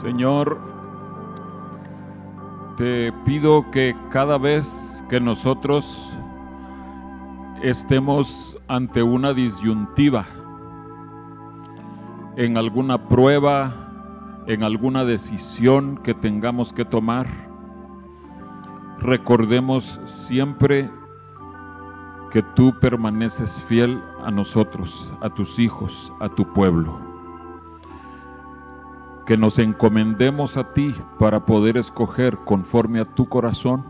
Señor, te pido que cada vez que nosotros estemos ante una disyuntiva, en alguna prueba, en alguna decisión que tengamos que tomar, recordemos siempre que tú permaneces fiel a nosotros, a tus hijos, a tu pueblo. Que nos encomendemos a ti para poder escoger conforme a tu corazón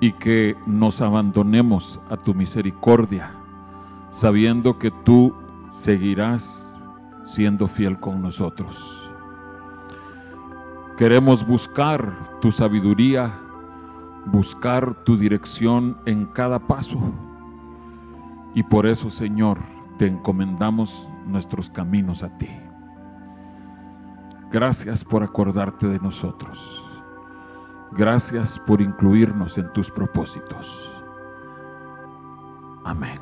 y que nos abandonemos a tu misericordia, sabiendo que tú seguirás siendo fiel con nosotros. Queremos buscar tu sabiduría, buscar tu dirección en cada paso. Y por eso, Señor, te encomendamos nuestros caminos a ti. Gracias por acordarte de nosotros. Gracias por incluirnos en tus propósitos. Amén.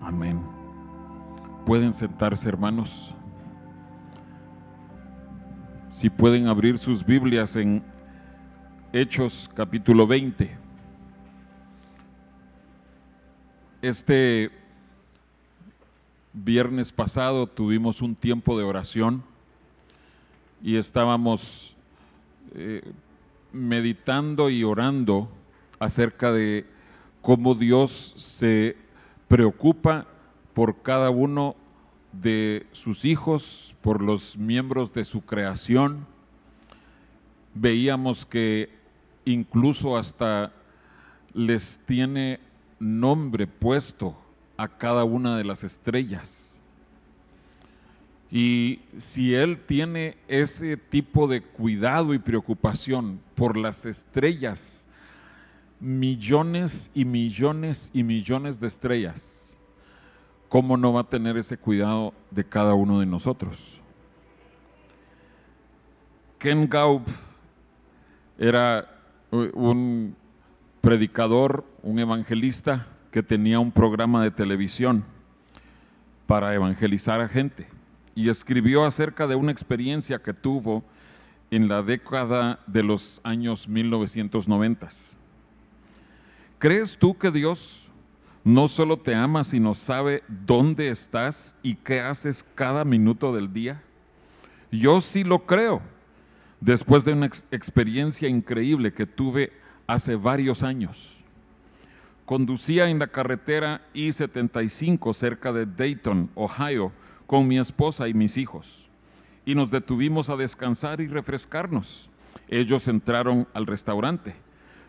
Amén. Pueden sentarse, hermanos. Si pueden abrir sus Biblias en Hechos capítulo 20. Este viernes pasado tuvimos un tiempo de oración y estábamos eh, meditando y orando acerca de cómo Dios se preocupa por cada uno de sus hijos, por los miembros de su creación. Veíamos que incluso hasta les tiene nombre puesto a cada una de las estrellas. Y si Él tiene ese tipo de cuidado y preocupación por las estrellas, millones y millones y millones de estrellas, ¿cómo no va a tener ese cuidado de cada uno de nosotros? Ken Gaub era un predicador, un evangelista que tenía un programa de televisión para evangelizar a gente y escribió acerca de una experiencia que tuvo en la década de los años 1990. ¿Crees tú que Dios no solo te ama, sino sabe dónde estás y qué haces cada minuto del día? Yo sí lo creo después de una ex experiencia increíble que tuve hace varios años. Conducía en la carretera I-75 cerca de Dayton, Ohio, con mi esposa y mis hijos, y nos detuvimos a descansar y refrescarnos. Ellos entraron al restaurante.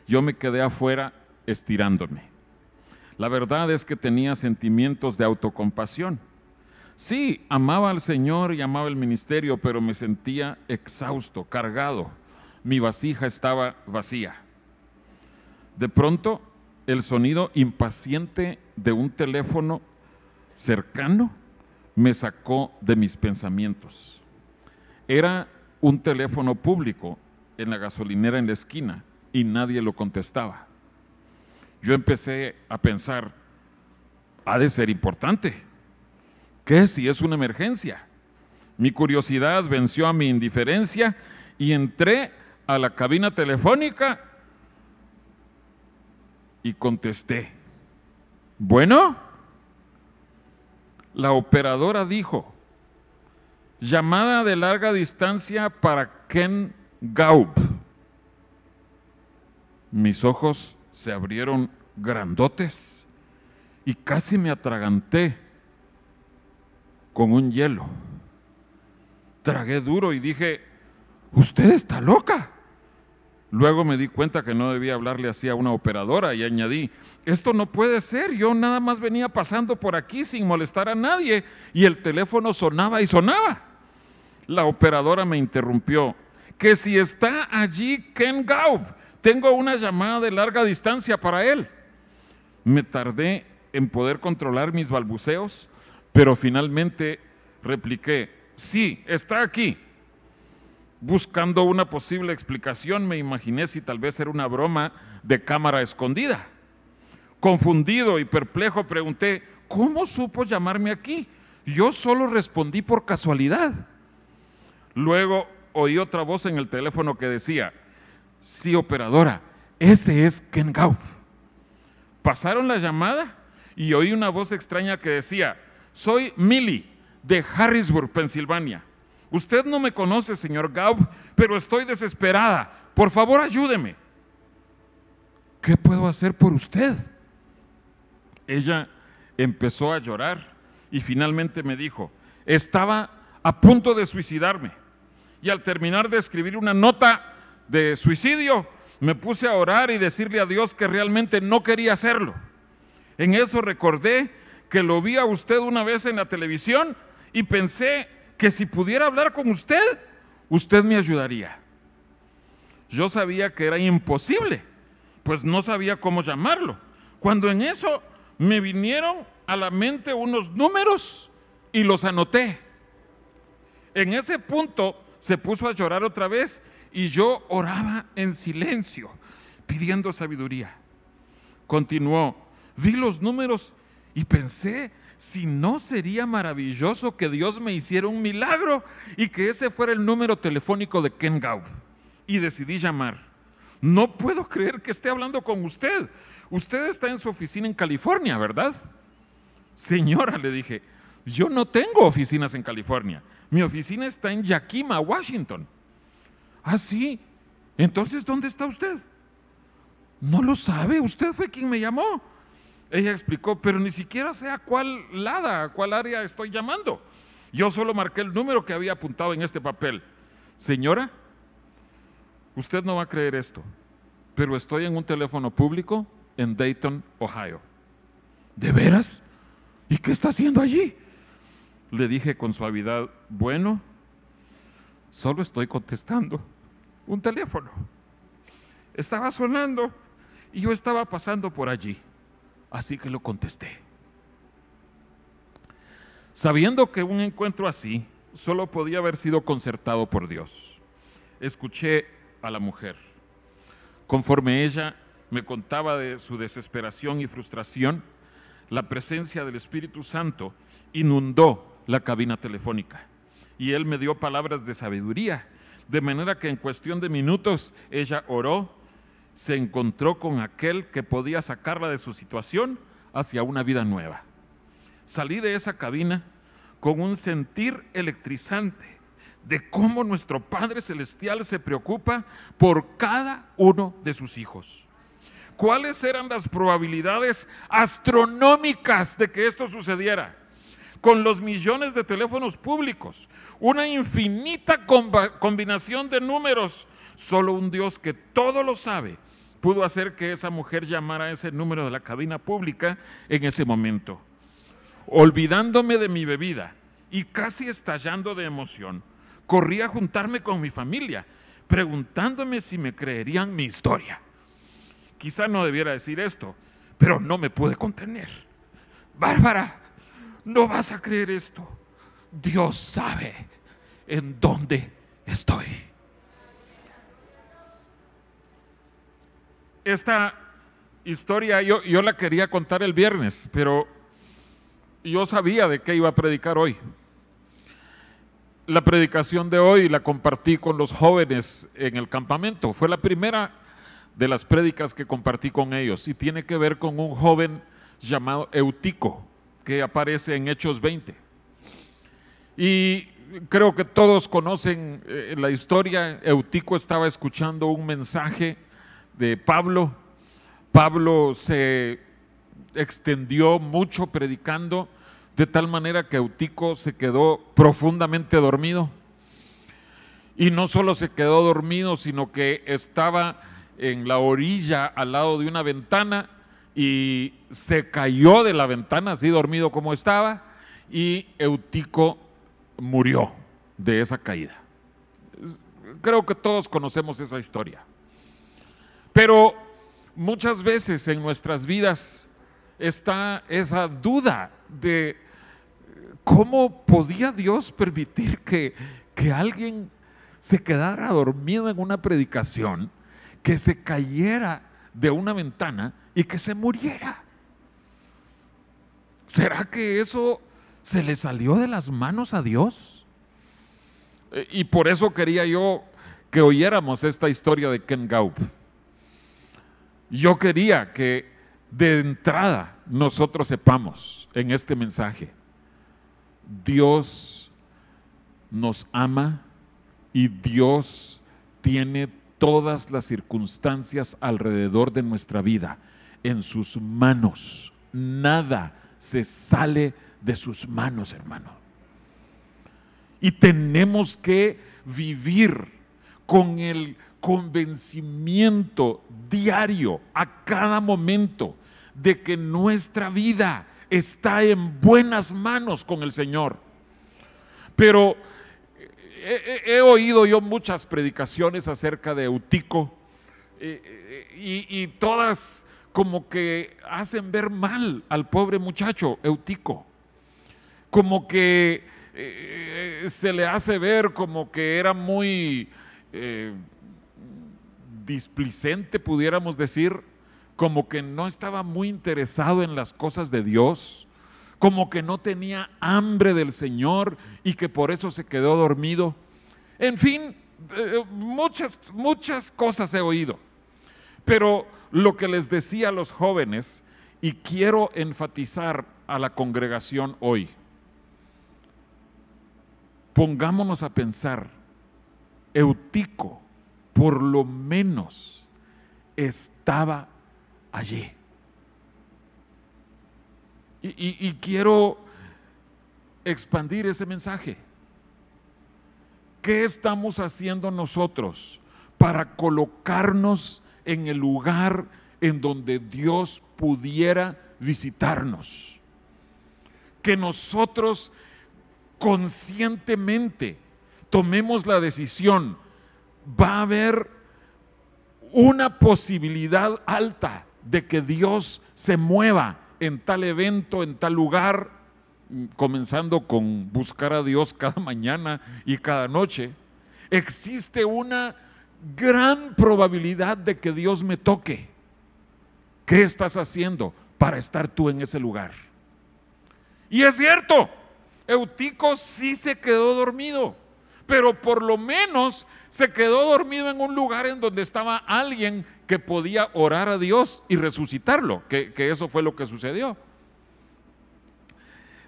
Yo me quedé afuera estirándome. La verdad es que tenía sentimientos de autocompasión Sí, amaba al Señor y amaba el ministerio, pero me sentía exhausto, cargado. Mi vasija estaba vacía. De pronto, el sonido impaciente de un teléfono cercano me sacó de mis pensamientos. Era un teléfono público en la gasolinera en la esquina y nadie lo contestaba. Yo empecé a pensar, ha de ser importante ¿Qué si es una emergencia? Mi curiosidad venció a mi indiferencia y entré a la cabina telefónica y contesté. Bueno, la operadora dijo, llamada de larga distancia para Ken Gaub. Mis ojos se abrieron grandotes y casi me atraganté con un hielo. Tragué duro y dije, usted está loca. Luego me di cuenta que no debía hablarle así a una operadora y añadí, esto no puede ser, yo nada más venía pasando por aquí sin molestar a nadie y el teléfono sonaba y sonaba. La operadora me interrumpió, que si está allí Ken Gaub, tengo una llamada de larga distancia para él. Me tardé en poder controlar mis balbuceos pero finalmente repliqué, sí, está aquí. Buscando una posible explicación, me imaginé si tal vez era una broma de cámara escondida. Confundido y perplejo, pregunté, ¿cómo supo llamarme aquí? Yo solo respondí por casualidad. Luego oí otra voz en el teléfono que decía, sí, operadora, ese es Ken Gauff. Pasaron la llamada y oí una voz extraña que decía, soy Millie de Harrisburg, Pensilvania. Usted no me conoce, señor Gauff, pero estoy desesperada. Por favor, ayúdeme. ¿Qué puedo hacer por usted? Ella empezó a llorar y finalmente me dijo, estaba a punto de suicidarme. Y al terminar de escribir una nota de suicidio, me puse a orar y decirle a Dios que realmente no quería hacerlo. En eso recordé que lo vi a usted una vez en la televisión y pensé que si pudiera hablar con usted, usted me ayudaría. Yo sabía que era imposible, pues no sabía cómo llamarlo. Cuando en eso me vinieron a la mente unos números y los anoté. En ese punto se puso a llorar otra vez y yo oraba en silencio, pidiendo sabiduría. Continuó, vi los números y pensé si no sería maravilloso que Dios me hiciera un milagro y que ese fuera el número telefónico de Ken Gau. Y decidí llamar. No puedo creer que esté hablando con usted. Usted está en su oficina en California, ¿verdad? Señora, le dije, yo no tengo oficinas en California. Mi oficina está en Yakima, Washington. Ah, sí. Entonces, ¿dónde está usted? No lo sabe. Usted fue quien me llamó. Ella explicó, pero ni siquiera sé a cuál lada, a cuál área estoy llamando. Yo solo marqué el número que había apuntado en este papel. Señora, usted no va a creer esto, pero estoy en un teléfono público en Dayton, Ohio. ¿De veras? ¿Y qué está haciendo allí? Le dije con suavidad, bueno, solo estoy contestando un teléfono. Estaba sonando y yo estaba pasando por allí. Así que lo contesté. Sabiendo que un encuentro así solo podía haber sido concertado por Dios, escuché a la mujer. Conforme ella me contaba de su desesperación y frustración, la presencia del Espíritu Santo inundó la cabina telefónica y él me dio palabras de sabiduría, de manera que en cuestión de minutos ella oró, se encontró con aquel que podía sacarla de su situación hacia una vida nueva. Salí de esa cabina con un sentir electrizante de cómo nuestro Padre Celestial se preocupa por cada uno de sus hijos. ¿Cuáles eran las probabilidades astronómicas de que esto sucediera? Con los millones de teléfonos públicos, una infinita combinación de números, solo un Dios que todo lo sabe pudo hacer que esa mujer llamara ese número de la cabina pública en ese momento. Olvidándome de mi bebida y casi estallando de emoción, corrí a juntarme con mi familia, preguntándome si me creerían mi historia. Quizá no debiera decir esto, pero no me pude contener. Bárbara, no vas a creer esto. Dios sabe en dónde estoy. Esta historia yo, yo la quería contar el viernes, pero yo sabía de qué iba a predicar hoy. La predicación de hoy la compartí con los jóvenes en el campamento. Fue la primera de las prédicas que compartí con ellos y tiene que ver con un joven llamado Eutico que aparece en Hechos 20. Y creo que todos conocen eh, la historia. Eutico estaba escuchando un mensaje de Pablo. Pablo se extendió mucho predicando de tal manera que Eutico se quedó profundamente dormido. Y no solo se quedó dormido, sino que estaba en la orilla al lado de una ventana y se cayó de la ventana así dormido como estaba y Eutico murió de esa caída. Creo que todos conocemos esa historia. Pero muchas veces en nuestras vidas está esa duda de cómo podía Dios permitir que, que alguien se quedara dormido en una predicación que se cayera de una ventana y que se muriera. ¿Será que eso se le salió de las manos a Dios. Eh, y por eso quería yo que oyéramos esta historia de Ken Gaup. Yo quería que de entrada nosotros sepamos en este mensaje, Dios nos ama y Dios tiene todas las circunstancias alrededor de nuestra vida en sus manos. Nada se sale de sus manos, hermano. Y tenemos que vivir con el convencimiento diario, a cada momento, de que nuestra vida está en buenas manos con el Señor. Pero he, oído yo muchas predicaciones acerca de Eutico eh, eh, y, todas como que hacen ver mal al pobre muchacho Eutico, como que eh, se le hace ver como que era muy displicente, pudiéramos decir, como que no estaba muy interesado en las cosas de Dios, como que no tenía hambre del Señor y que por eso se quedó dormido. En fin, eh, muchas, muchas cosas he oído. Pero lo que les decía a los jóvenes, y quiero enfatizar a la congregación hoy, pongámonos a pensar, Eutico por lo menos estaba allí. Y, quiero expandir ese mensaje. ¿Qué estamos haciendo nosotros para colocarnos en el lugar en donde Dios pudiera visitarnos? Que nosotros conscientemente tomemos la decisión, va a haber una posibilidad alta de que Dios se mueva en tal evento, en tal lugar, comenzando con buscar a Dios cada mañana y cada noche, existe una gran probabilidad de que Dios me toque. ¿Qué estás haciendo para estar tú en ese lugar? Y es cierto, Eutico sí se quedó dormido, pero por lo menos se quedó dormido en un lugar en donde estaba alguien que podía orar a Dios y resucitarlo, que, eso fue lo que sucedió.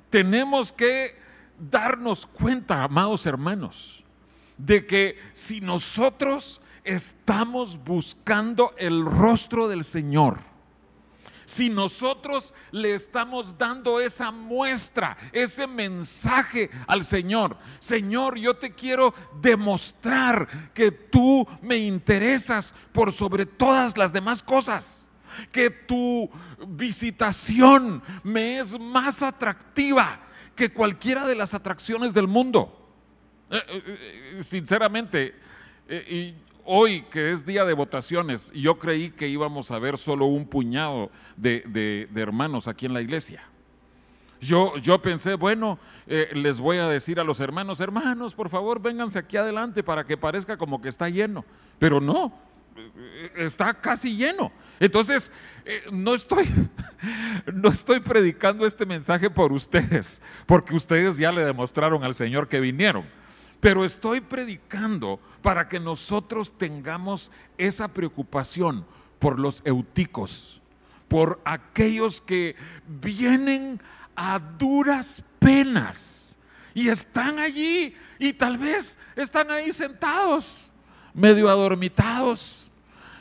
Tenemos que darnos cuenta, amados hermanos, de que si nosotros estamos buscando el rostro del Señor, si nosotros le estamos dando esa muestra, ese mensaje al Señor, Señor, yo te quiero demostrar que tú me interesas por sobre todas las demás cosas que tu visitación me es más atractiva que cualquiera de las atracciones del mundo. Eh, eh, eh, sinceramente, y hoy que es día de votaciones, yo creí que íbamos a ver solo un puñado de, hermanos aquí en la iglesia. Yo, yo pensé, bueno, eh, les voy a decir a los hermanos, hermanos, por favor, vénganse aquí adelante para que parezca como que está lleno. Pero no, está casi lleno. Entonces, eh, no, estoy, no estoy predicando este mensaje por ustedes, porque ustedes ya le demostraron al Señor que vinieron pero estoy predicando para que nosotros tengamos esa preocupación por los euticos, por aquellos que vienen a duras penas y están allí y tal vez están ahí sentados, medio adormitados.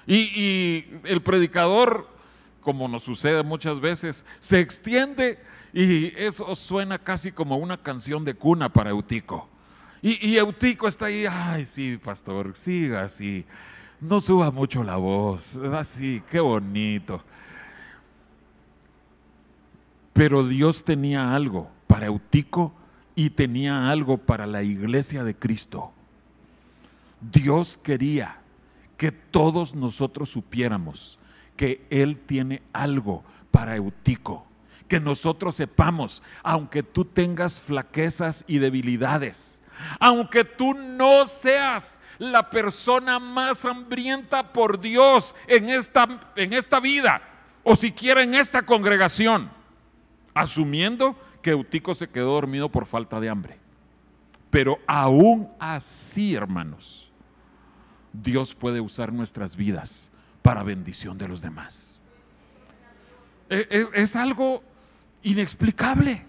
Y, y el predicador, como nos sucede muchas veces, se extiende y eso suena casi como una canción de cuna para Eutico. Y, Eutico está ahí, ay, sí, pastor, siga así. No suba mucho la voz, así, qué bonito. Pero Dios tenía algo para Eutico y tenía algo para la iglesia de Cristo. Dios quería que todos nosotros supiéramos que Él tiene algo para Eutico. Que nosotros sepamos, aunque tú tengas flaquezas y debilidades, aunque tú no seas la persona más hambrienta por Dios en esta, en esta vida o siquiera en esta congregación, asumiendo que Eutico se quedó dormido por falta de hambre. Pero aún así, hermanos, Dios puede usar nuestras vidas para bendición de los demás. Es, e, es algo inexplicable.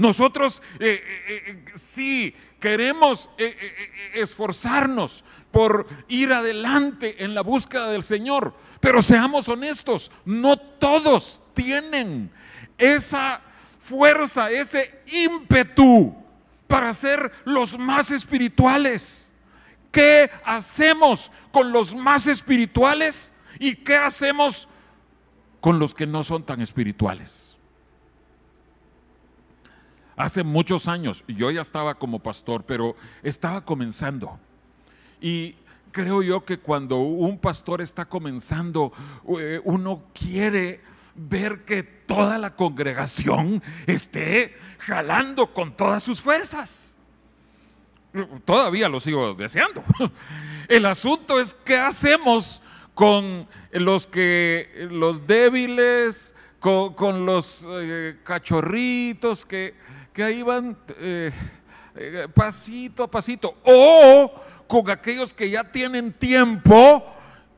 Nosotros eh, eh, eh, sí queremos esforzarnos por ir adelante en la búsqueda del Señor, pero seamos honestos, no todos tienen esa fuerza, ese ímpetu para ser los más espirituales. ¿Qué hacemos con los más espirituales y qué hacemos con los que no son tan espirituales? Hace muchos años, yo ya estaba como pastor, pero estaba comenzando. Y creo yo que cuando un pastor está comenzando, eh, uno quiere ver que toda la congregación esté jalando con todas sus fuerzas. Todavía lo sigo deseando. El asunto es qué hacemos con los que los débiles, con, los eh, cachorritos que que ahí van eh, eh, pasito a pasito, o con aquellos que ya tienen tiempo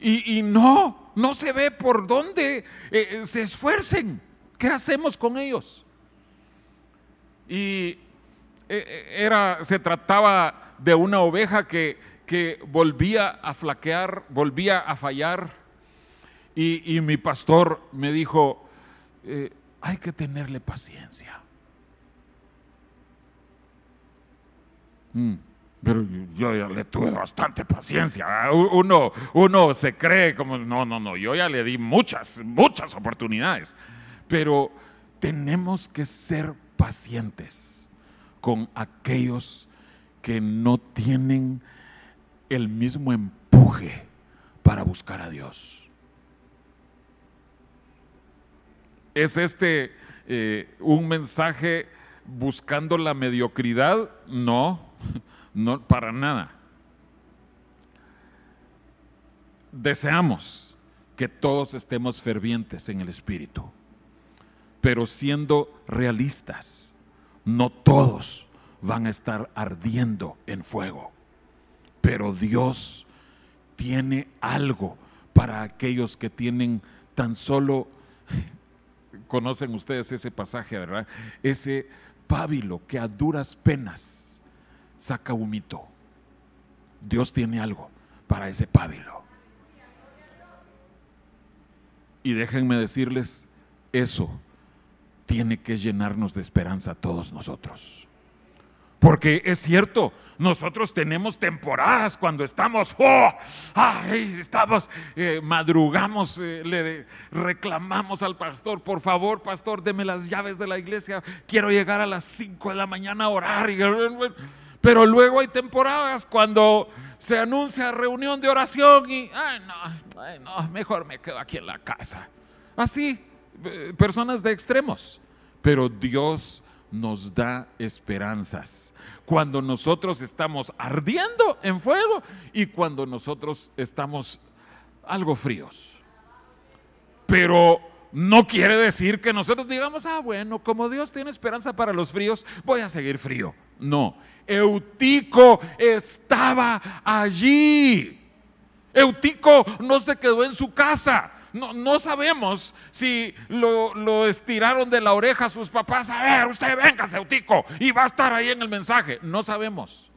y, no, no se ve por dónde eh, se esfuercen. ¿Qué hacemos con ellos? Y era, se trataba de una oveja que, que volvía a flaquear, volvía a fallar. Y, y mi pastor me dijo, hay que tenerle paciencia. Mm. Pero yo ya le tuve bastante paciencia. Uno, uno se cree como, no, no, no, yo ya le di muchas, muchas oportunidades. Pero tenemos que ser pacientes con aquellos que no tienen el mismo empuje para buscar a Dios. ¿Es este eh, un mensaje buscando la mediocridad? No no, para nada. Deseamos que todos estemos fervientes en el Espíritu, pero siendo realistas, no todos van a estar ardiendo en fuego, pero Dios tiene algo para aquellos que tienen tan solo, conocen ustedes ese pasaje, ¿verdad? Ese pábilo que a duras penas saca humito. Dios tiene algo para ese pábilo. Y déjenme decirles, eso tiene que llenarnos de esperanza a todos nosotros. Porque es cierto, nosotros tenemos temporadas cuando estamos, oh, ay, estamos, eh, madrugamos, eh, le reclamamos al pastor, por favor, pastor, deme las llaves de la iglesia, quiero llegar a las 5 de la mañana a orar. Y, pero luego hay temporadas cuando se anuncia reunión de oración y, ay no, no, mejor me quedo aquí en la casa. Así, eh, personas de extremos. Pero Dios nos da esperanzas. Cuando nosotros estamos ardiendo en fuego y cuando nosotros estamos algo fríos. Pero no quiere decir que nosotros digamos, ah, bueno, como Dios tiene esperanza para los fríos, voy a seguir frío. No, Eutico estaba allí. Eutico no se quedó en su casa. No, sabemos si lo, estiraron de la oreja a sus papás. A ver, usted venga, Eutico, y va a estar ahí en el mensaje. No sabemos.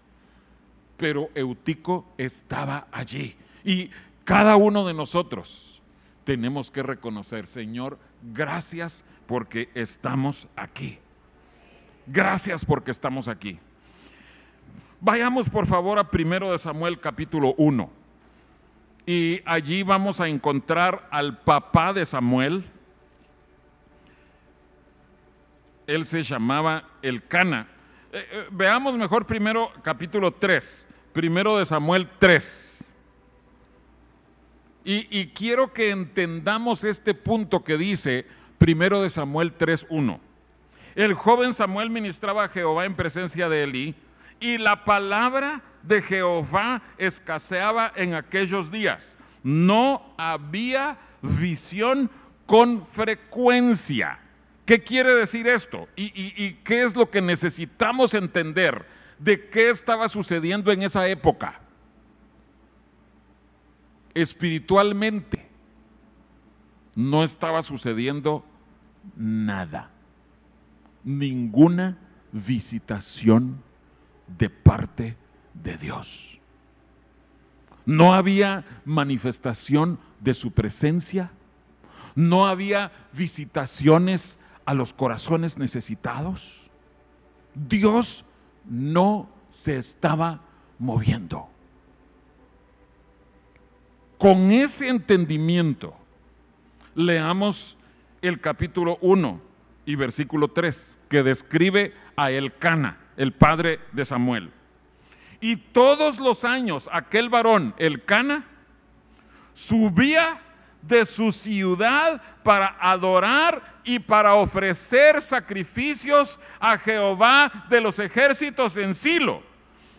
Pero Eutico estaba allí. Y cada uno de nosotros tenemos que reconocer, Señor, gracias porque estamos aquí. Gracias porque estamos aquí. Vayamos por favor a primero de Samuel capítulo 1. Y allí vamos a encontrar al papá de Samuel. Él se llamaba Elcana. Eh, eh, veamos mejor primero capítulo 3, primero de Samuel 3. Y, quiero que entendamos este punto que dice primero de Samuel 3.1. El joven Samuel ministraba a Jehová en presencia de Elí y la palabra de Jehová escaseaba en aquellos días. No había visión con frecuencia. ¿Qué quiere decir esto? ¿Y, y qué es lo que necesitamos entender de qué estaba sucediendo en esa época? Espiritualmente no estaba sucediendo nada, ninguna visitación de parte de Dios. No había manifestación de su presencia, no había visitaciones a los corazones necesitados. Dios no se estaba moviendo. Con ese entendimiento, leamos el capítulo 1 y versículo 3, que describe a Elcana, el padre de Samuel. Y todos los años aquel varón, Elcana, subía de su ciudad para adorar y para ofrecer sacrificios a Jehová de los ejércitos en Silo,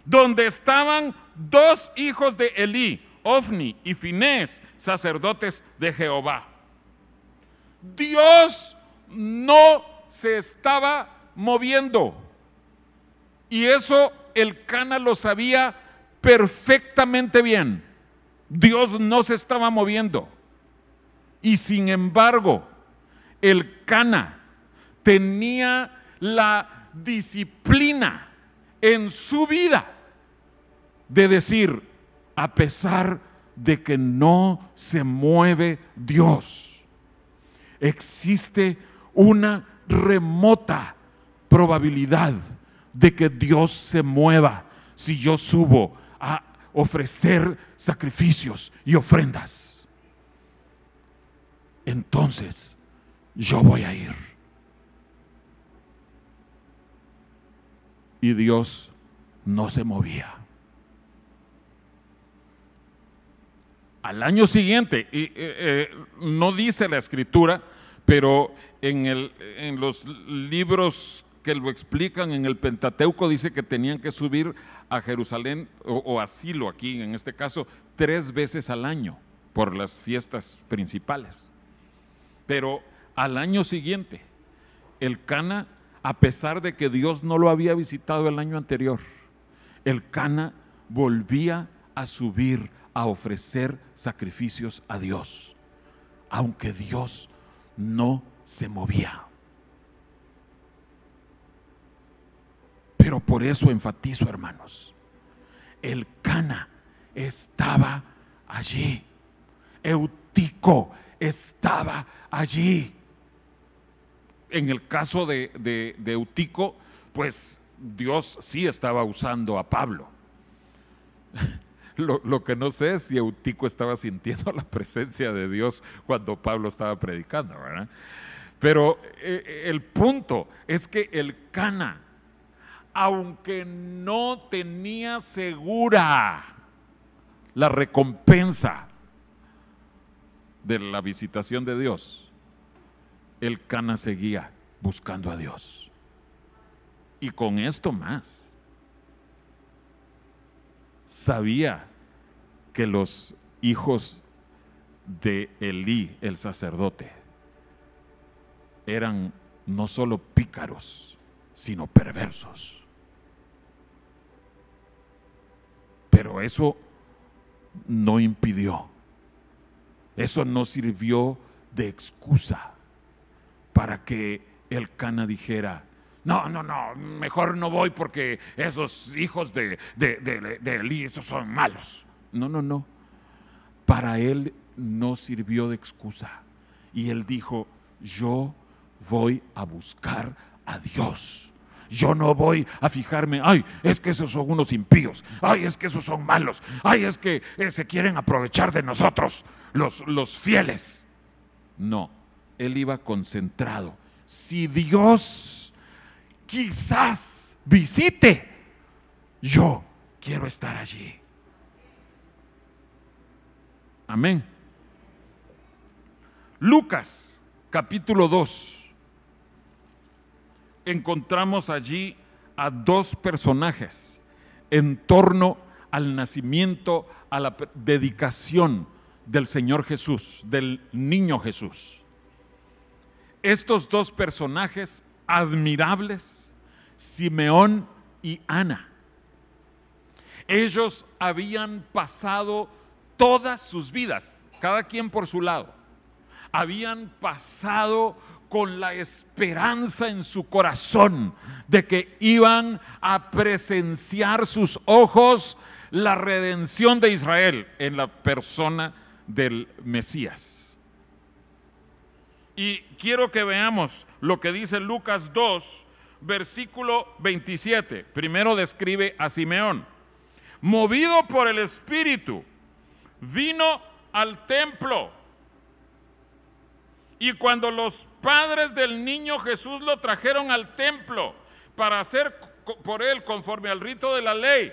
donde estaban dos hijos de Elí, Ofni y Finés, sacerdotes de Jehová. Dios no se estaba moviendo. Y eso el Cana lo sabía perfectamente bien. Dios no se estaba moviendo. Y sin embargo, el Cana tenía la disciplina en su vida de decir, a pesar de que no se mueve Dios, existe una remota probabilidad de que Dios se mueva si yo subo a ofrecer sacrificios y ofrendas. Entonces yo voy a ir. Y Dios no se movía. Al año siguiente, y, eh, eh, no dice la escritura, pero en, los libros que lo explican en el Pentateuco dice que tenían que subir a Jerusalén o, o a Silo aquí, en este caso, tres veces al año por las fiestas principales. Pero al año siguiente, el Cana, a pesar de que Dios no lo había visitado el año anterior, el Cana volvía a subir a ofrecer sacrificios a Dios, aunque Dios no se movía. Pero por eso enfatizo, hermanos, el Cana estaba allí. Eutico estaba allí. En el caso de, de, Eutico, pues Dios sí estaba usando a Pablo. Lo, que no sé es si Eutico estaba sintiendo la presencia de Dios cuando Pablo estaba predicando, ¿verdad? Pero eh, eh, el punto es que el Cana, aunque no tenía segura la recompensa de la visitación de Dios, el Cana seguía buscando a Dios. Y con esto más, sabía que los hijos de Elí, el sacerdote, eran no solo pícaros, sino perversos. Pero eso no impidió, eso no sirvió de excusa para que el Cana dijera, no, no, no, mejor no voy porque esos hijos de, de, de, de esos son malos. No, no, no. Para él no sirvió de excusa. Y él dijo, yo voy a buscar a Dios. Yo no voy a fijarme, ay, es que esos son unos impíos, ay, es que esos son malos, ay, es que eh, se quieren aprovechar de nosotros, los, los fieles. No, él iba concentrado. Si Dios quizás visite, yo quiero estar allí. Amén. Lucas capítulo 2 encontramos allí a dos personajes en torno al nacimiento, a la dedicación del Señor Jesús, del niño Jesús. estos dos personajes admirables, Simeón y Ana. Ellos habían pasado todas sus vidas, cada quien por su lado, habían pasado con la esperanza en su corazón de que iban a presenciar sus ojos la redención de Israel en la persona del Mesías. Y quiero que veamos lo que dice Lucas 2, versículo 27. Primero describe a Simeón. Movido por el Espíritu, vino al templo. Y cuando los padres del niño Jesús lo trajeron al templo para hacer por él conforme al rito de la ley,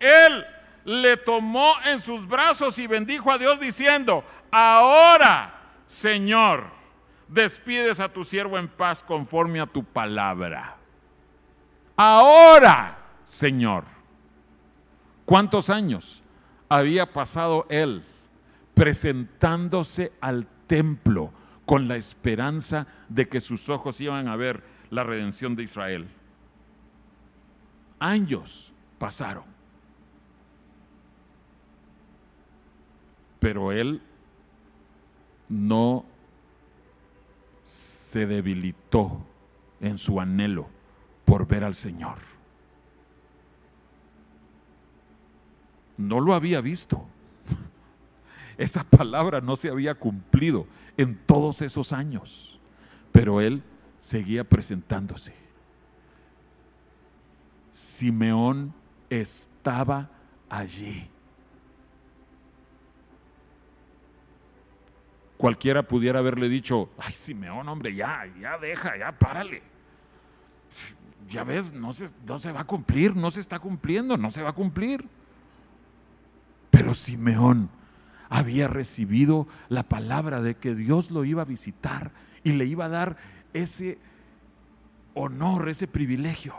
él le tomó en sus brazos y bendijo a Dios diciendo, ahora, Señor, despides a tu siervo en paz conforme a tu palabra. Ahora, Señor. ¿Cuántos años había pasado él presentándose al templo con la esperanza de que sus ojos iban a ver la redención de Israel? Años pasaron. Pero él no se debilitó en su anhelo por ver al Señor. No lo había visto. Esa palabra no se había cumplido en todos esos años, pero él seguía presentándose. Simeón estaba allí. Cualquiera pudiera haberle dicho, ay Simeón, hombre, ya, ya deja, ya párale. Ya ves, no se, no se va a cumplir, no se está cumpliendo, no se va a cumplir. Pero Simeón había recibido la palabra de que Dios lo iba a visitar y le iba a dar ese honor, ese privilegio.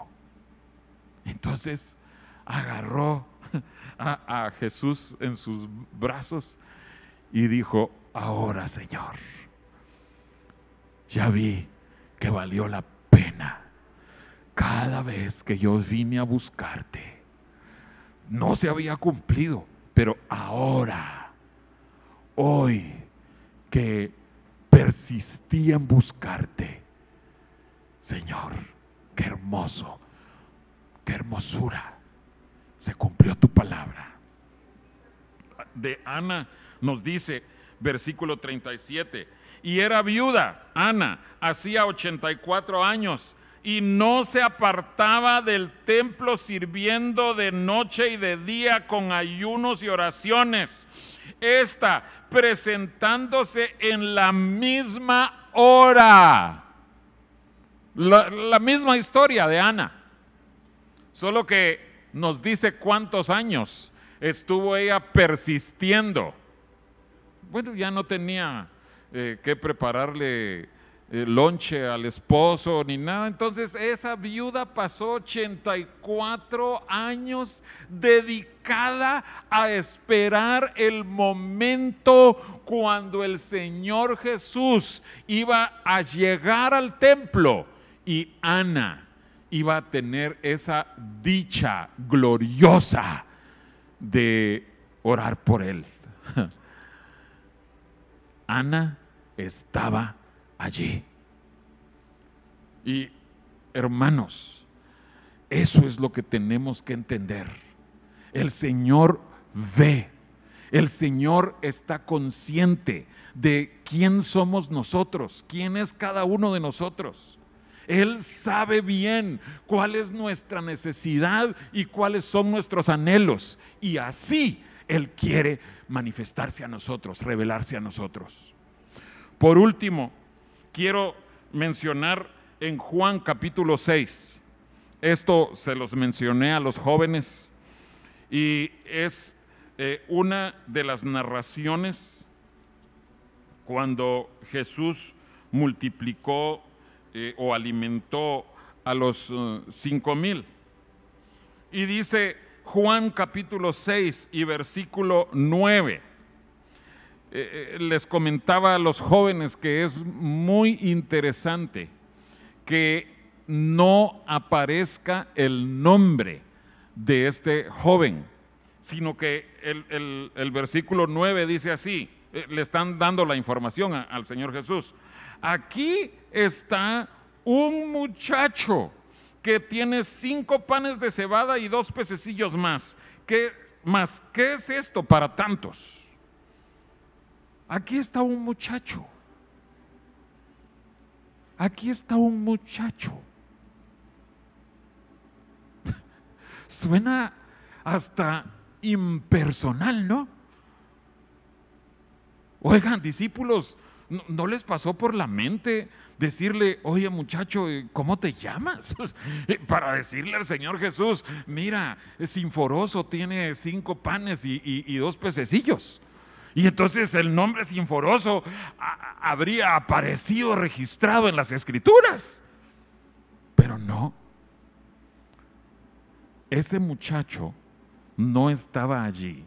Entonces agarró a, a Jesús en sus brazos y dijo, ahora Señor, ya vi que valió la pena cada vez que yo vine a buscarte. No se había cumplido, pero ahora, hoy que persistí en buscarte, Señor, qué hermoso, qué hermosura, se cumplió tu palabra. De Ana nos dice, versículo 37. Y era viuda, Ana, hacía 84 años, y no se apartaba del templo sirviendo de noche y de día con ayunos y oraciones. Esta presentándose en la misma hora. La, la misma historia de Ana. Solo que nos dice cuántos años estuvo ella persistiendo bueno, ya no tenía eh, que prepararle eh, lonche al esposo ni nada. Entonces esa viuda pasó 84 años dedicada a esperar el momento cuando el Señor Jesús iba a llegar al templo y Ana iba a tener esa dicha gloriosa de orar por él. Ana estaba allí. Y hermanos, eso es lo que tenemos que entender. El Señor ve, el Señor está consciente de quién somos nosotros, quién es cada uno de nosotros. Él sabe bien cuál es nuestra necesidad y cuáles son nuestros anhelos. Y así Él quiere manifestarse a nosotros, revelarse a nosotros. Por último, quiero mencionar en Juan capítulo 6. Esto se los mencioné a los jóvenes y es eh, una de las narraciones cuando Jesús multiplicó eh, o alimentó a los eh, cinco mil. Y dice Juan capítulo 6 y versículo 9. eh, les comentaba a los jóvenes que es muy interesante que no aparezca el nombre de este joven, sino que el, versículo 9 dice así, eh, le están dando la información al Señor Jesús. Aquí está un muchacho que tiene cinco panes de cebada y dos pececillos más. ¿Qué más? ¿Qué es esto para tantos? Aquí está un muchacho. Aquí está un muchacho. Suena hasta impersonal, ¿no? Oigan, discípulos, ¿no, les pasó por la mente decirle, oye muchacho, ¿cómo te llamas? Para decirle al Señor Jesús, mira, Sinforoso tiene cinco panes y dos pececillos. Y entonces el nombre Sinforoso habría aparecido registrado en las escrituras. Pero no. Ese muchacho no estaba allí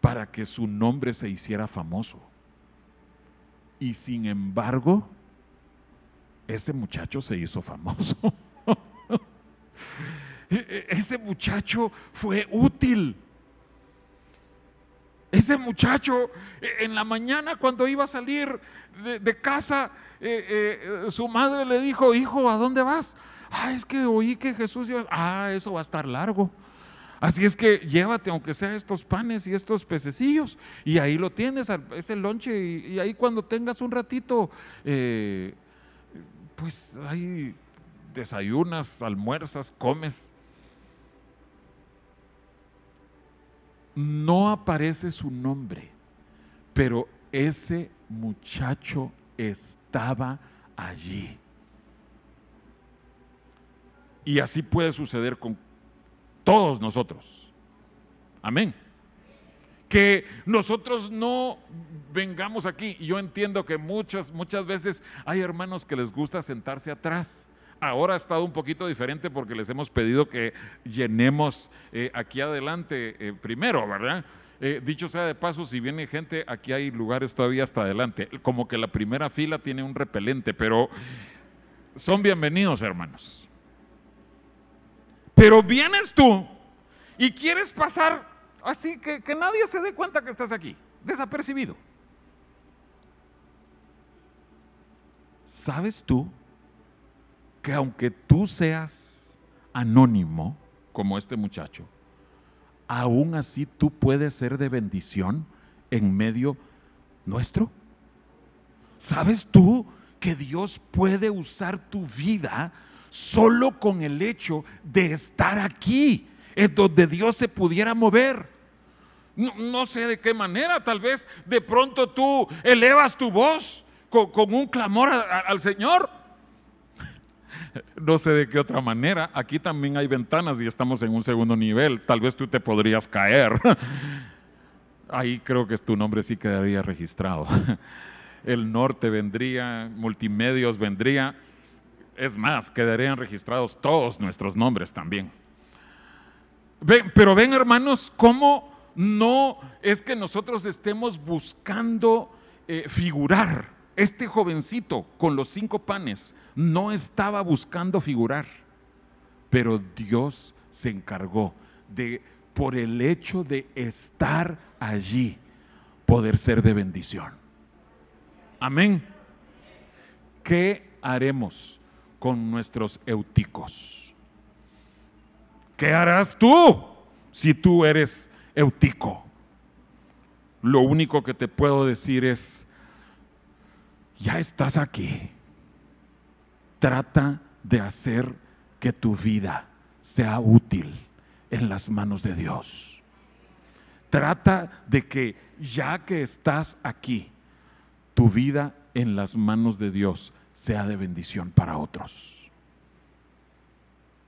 para que su nombre se hiciera famoso. Y sin embargo, ese muchacho se hizo famoso. E, e, ese muchacho fue útil ese muchacho eh, en la mañana cuando iba a salir de, casa, eh, eh, su madre le dijo, hijo, ¿a dónde vas? Ah, es que oí que Jesús iba, ah, eso va a estar largo. Así es que llévate, aunque sea estos panes y estos pececillos, y ahí lo tienes, ese lonche, y, y ahí cuando tengas un ratito, pues ahí desayunas, almuerzas, comes. no aparece su nombre, pero ese muchacho estaba allí. Y así puede suceder con todos nosotros. Amén. Que nosotros no vengamos aquí. Yo entiendo que muchas, muchas veces hay hermanos que les gusta sentarse atrás Ahora ha estado un poquito diferente porque les hemos pedido que llenemos eh, aquí adelante eh, primero, ¿verdad? Eh, dicho sea de paso, si viene gente, aquí hay lugares todavía hasta adelante. Como que la primera fila tiene un repelente, pero son bienvenidos, hermanos. Pero vienes tú y quieres pasar así que, que nadie se dé cuenta que estás aquí, desapercibido. ¿Sabes tú que aunque tú seas anónimo, como este muchacho, aún así tú puedes ser de bendición en medio nuestro? ¿Sabes tú que Dios puede usar tu vida solo con el hecho de estar aquí, en donde Dios se pudiera mover? No, sé de qué manera, tal vez de pronto tú elevas tu voz con, un clamor al Señor no sé de qué otra manera. Aquí también hay ventanas y estamos en un segundo nivel. Tal vez tú te podrías caer. Ahí creo que tu nombre sí quedaría registrado. El norte vendría, multimedios vendría. Es más, quedarían registrados todos nuestros nombres también. pero ven hermanos, cómo no es que nosotros estemos buscando eh, figurar. Este jovencito con los cinco panes no estaba buscando figurar, pero Dios se encargó de, por el hecho de estar allí, poder ser de bendición. Amén. ¿Qué haremos con nuestros euticos? ¿Qué harás tú si tú eres eutico? Lo único que te puedo decir es, ya estás aquí Trata de hacer que tu vida sea útil en las manos de Dios. Trata de que ya que estás aquí, tu vida en las manos de Dios sea de bendición para otros.